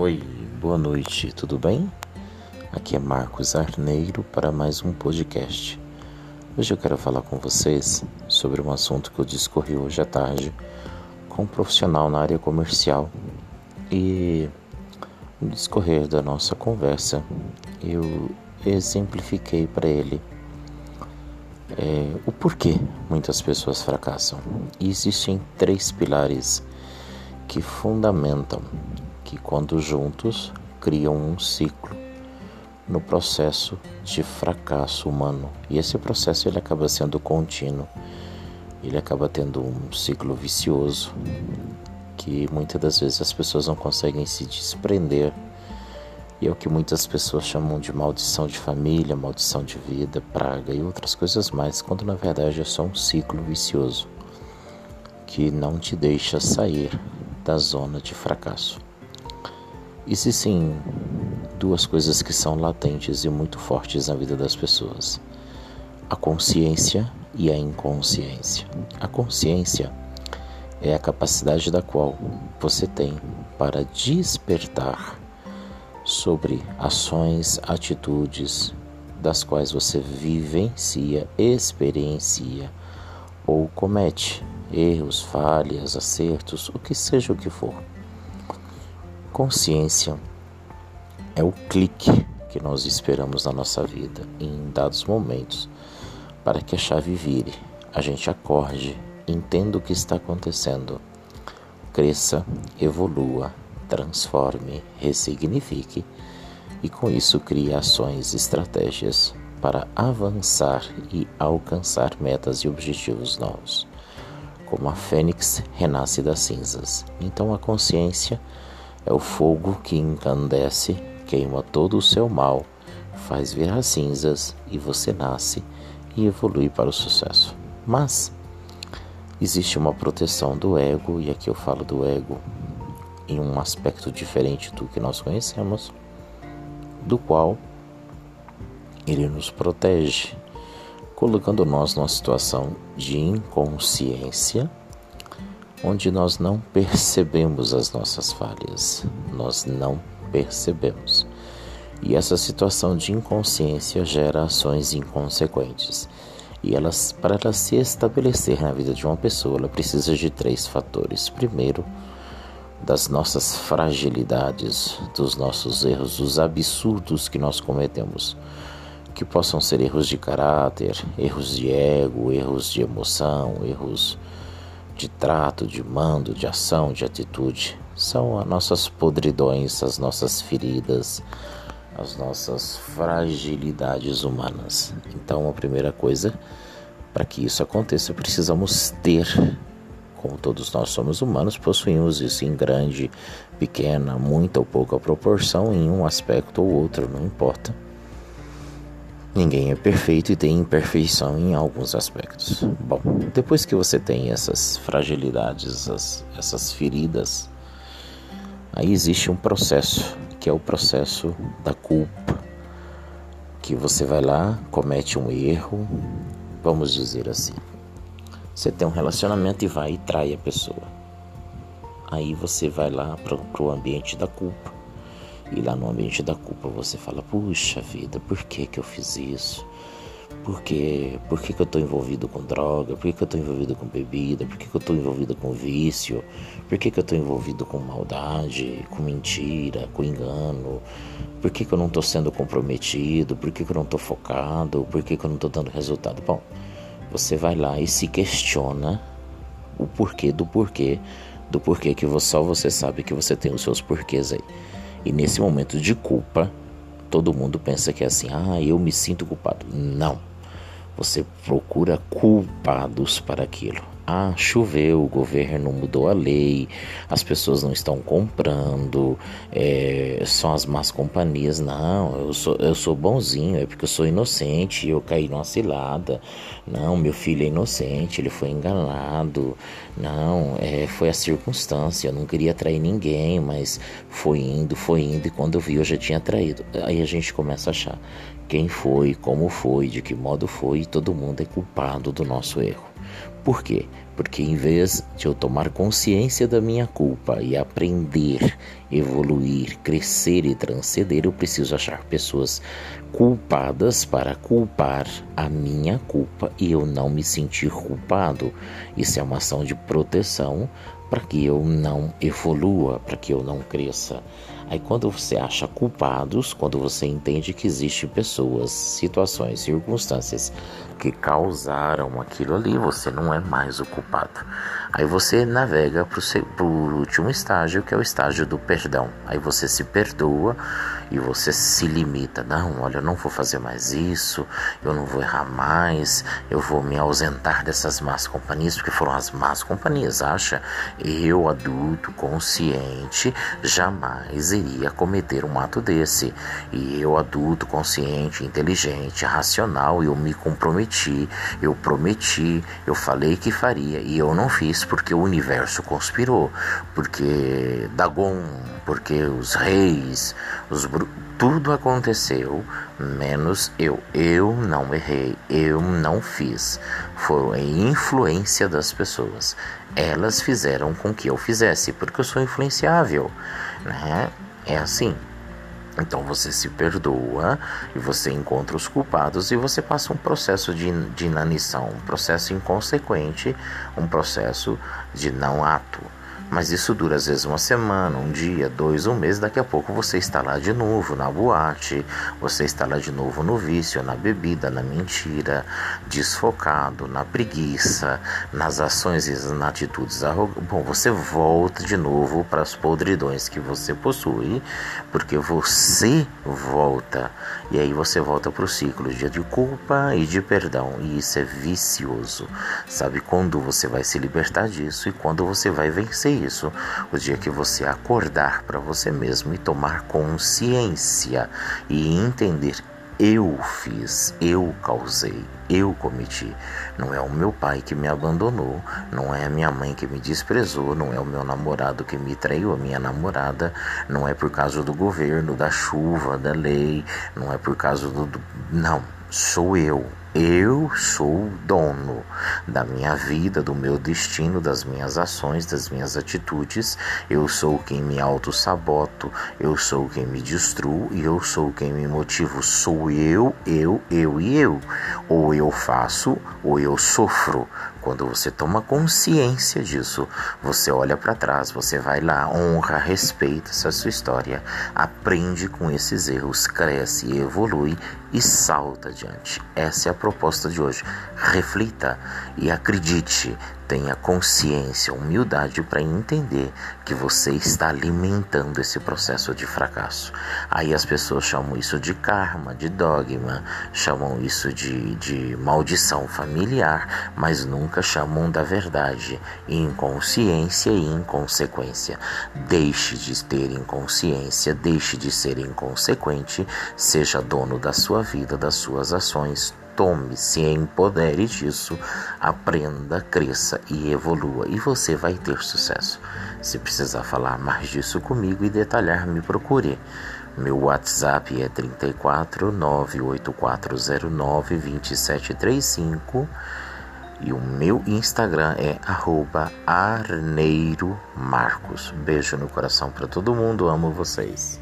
Oi, boa noite, tudo bem? Aqui é Marcos Arneiro para mais um podcast. Hoje eu quero falar com vocês sobre um assunto que eu discorri hoje à tarde com um profissional na área comercial e no discorrer da nossa conversa eu exemplifiquei para ele é, o porquê muitas pessoas fracassam. E existem três pilares que fundamentam que, quando juntos, criam um ciclo no processo de fracasso humano. E esse processo ele acaba sendo contínuo, ele acaba tendo um ciclo vicioso que muitas das vezes as pessoas não conseguem se desprender. E é o que muitas pessoas chamam de maldição de família, maldição de vida, praga e outras coisas mais, quando na verdade é só um ciclo vicioso que não te deixa sair da zona de fracasso. Existem duas coisas que são latentes e muito fortes na vida das pessoas: a consciência e a inconsciência. A consciência é a capacidade da qual você tem para despertar sobre ações, atitudes das quais você vivencia, experiencia ou comete erros, falhas, acertos, o que seja o que for. Consciência é o clique que nós esperamos na nossa vida em dados momentos para que a chave vire, a gente acorde, entenda o que está acontecendo, cresça, evolua, transforme, ressignifique e com isso crie ações e estratégias para avançar e alcançar metas e objetivos novos. Como a fênix renasce das cinzas. Então a consciência é o fogo que encandece, queima todo o seu mal, faz virar cinzas e você nasce e evolui para o sucesso. Mas existe uma proteção do ego, e aqui eu falo do ego em um aspecto diferente do que nós conhecemos, do qual ele nos protege, colocando nós numa situação de inconsciência onde nós não percebemos as nossas falhas, nós não percebemos. E essa situação de inconsciência gera ações inconsequentes. E elas, para ela se estabelecer na vida de uma pessoa, ela precisa de três fatores. Primeiro, das nossas fragilidades, dos nossos erros, dos absurdos que nós cometemos, que possam ser erros de caráter, erros de ego, erros de emoção, erros de trato, de mando, de ação, de atitude. São as nossas podridões, as nossas feridas, as nossas fragilidades humanas. Então, a primeira coisa, para que isso aconteça, precisamos ter, como todos nós somos humanos, possuímos isso em grande, pequena, muita ou pouca proporção, em um aspecto ou outro, não importa Ninguém é perfeito e tem imperfeição em alguns aspectos. Bom, depois que você tem essas fragilidades, essas, essas feridas, aí existe um processo, que é o processo da culpa. Que você vai lá, comete um erro, vamos dizer assim. Você tem um relacionamento e vai e trai a pessoa. Aí você vai lá para o ambiente da culpa e lá no ambiente da culpa você fala: puxa vida, por que, que eu fiz isso? Por, que, por que, que eu estou envolvido com droga? Por que, que eu estou envolvido com bebida? Por que, que eu estou envolvido com vício? Por que, que eu estou envolvido com maldade, com mentira, com engano? Por que, que eu não estou sendo comprometido? Por que, que eu não estou focado? Por que, que eu não estou dando resultado? Bom, você vai lá e se questiona o porquê do porquê do porquê que só você sabe que você tem os seus porquês aí. E nesse momento de culpa, todo mundo pensa que é assim: ah, eu me sinto culpado. Não. Você procura culpados para aquilo. Ah, choveu, o governo mudou a lei, as pessoas não estão comprando, é, são as más companhias. Não, eu sou, eu sou bonzinho, é porque eu sou inocente, eu caí numa cilada. Não, meu filho é inocente, ele foi enganado. Não, é, foi a circunstância, eu não queria trair ninguém, mas foi indo, foi indo, e quando eu vi eu já tinha traído. Aí a gente começa a achar quem foi, como foi, de que modo foi, e todo mundo é culpado do nosso erro. Por quê? Porque em vez de eu tomar consciência da minha culpa e aprender, evoluir, crescer e transcender, eu preciso achar pessoas culpadas para culpar a minha culpa e eu não me sentir culpado. Isso é uma ação de proteção para que eu não evolua, para que eu não cresça. Aí quando você acha culpados, quando você entende que existem pessoas, situações, circunstâncias que causaram aquilo ali, você não é mais o culpado. Aí você navega para o último estágio, que é o estágio do perdão. Aí você se perdoa e você se limita. Não, olha, eu não vou fazer mais isso, eu não vou errar mais, eu vou me ausentar dessas más companhias, porque foram as más companhias, acha? Eu, adulto, consciente, jamais iria cometer um ato desse. E eu, adulto, consciente, inteligente, racional, eu me comprometi, eu prometi, eu falei que faria e eu não fiz porque o universo conspirou, porque Dagon, porque os reis, os tudo aconteceu menos eu. Eu não errei, eu não fiz. Foi influência das pessoas. Elas fizeram com que eu fizesse, porque eu sou influenciável, né? É assim. Então você se perdoa e você encontra os culpados e você passa um processo de, de inanição, um processo inconsequente, um processo de não ato. Mas isso dura às vezes uma semana, um dia, dois, um mês. Daqui a pouco você está lá de novo na boate, você está lá de novo no vício, na bebida, na mentira, desfocado, na preguiça, nas ações e nas atitudes arrogantes. Bom, você volta de novo para as podridões que você possui, porque você volta. E aí você volta para o ciclo de culpa e de perdão. E isso é vicioso. Sabe quando você vai se libertar disso e quando você vai vencer isso, o dia que você acordar para você mesmo e tomar consciência e entender eu fiz, eu causei, eu cometi. Não é o meu pai que me abandonou, não é a minha mãe que me desprezou, não é o meu namorado que me traiu, a minha namorada, não é por causa do governo, da chuva, da lei, não é por causa do. não, sou eu. Eu sou dono da minha vida, do meu destino, das minhas ações, das minhas atitudes. Eu sou quem me auto-saboto, eu sou quem me destruo e eu sou quem me motivo. Sou eu, eu, eu e eu. Ou eu faço ou eu sofro. Quando você toma consciência disso, você olha para trás, você vai lá, honra, respeita essa sua história, aprende com esses erros, cresce, evolui e salta adiante. Essa é a proposta de hoje. Reflita e acredite, tenha consciência, humildade para entender que você está alimentando esse processo de fracasso. Aí as pessoas chamam isso de karma, de dogma, chamam isso de, de maldição familiar, mas nunca chamam da verdade, inconsciência e inconsequência. Deixe de ter inconsciência, deixe de ser inconsequente, seja dono da sua vida, das suas ações tome, se empodere disso, aprenda, cresça e evolua e você vai ter sucesso. Se precisar falar mais disso comigo e detalhar, me procure. Meu WhatsApp é 34 98409 2735 e o meu Instagram é arneiro marcos. Beijo no coração para todo mundo, amo vocês.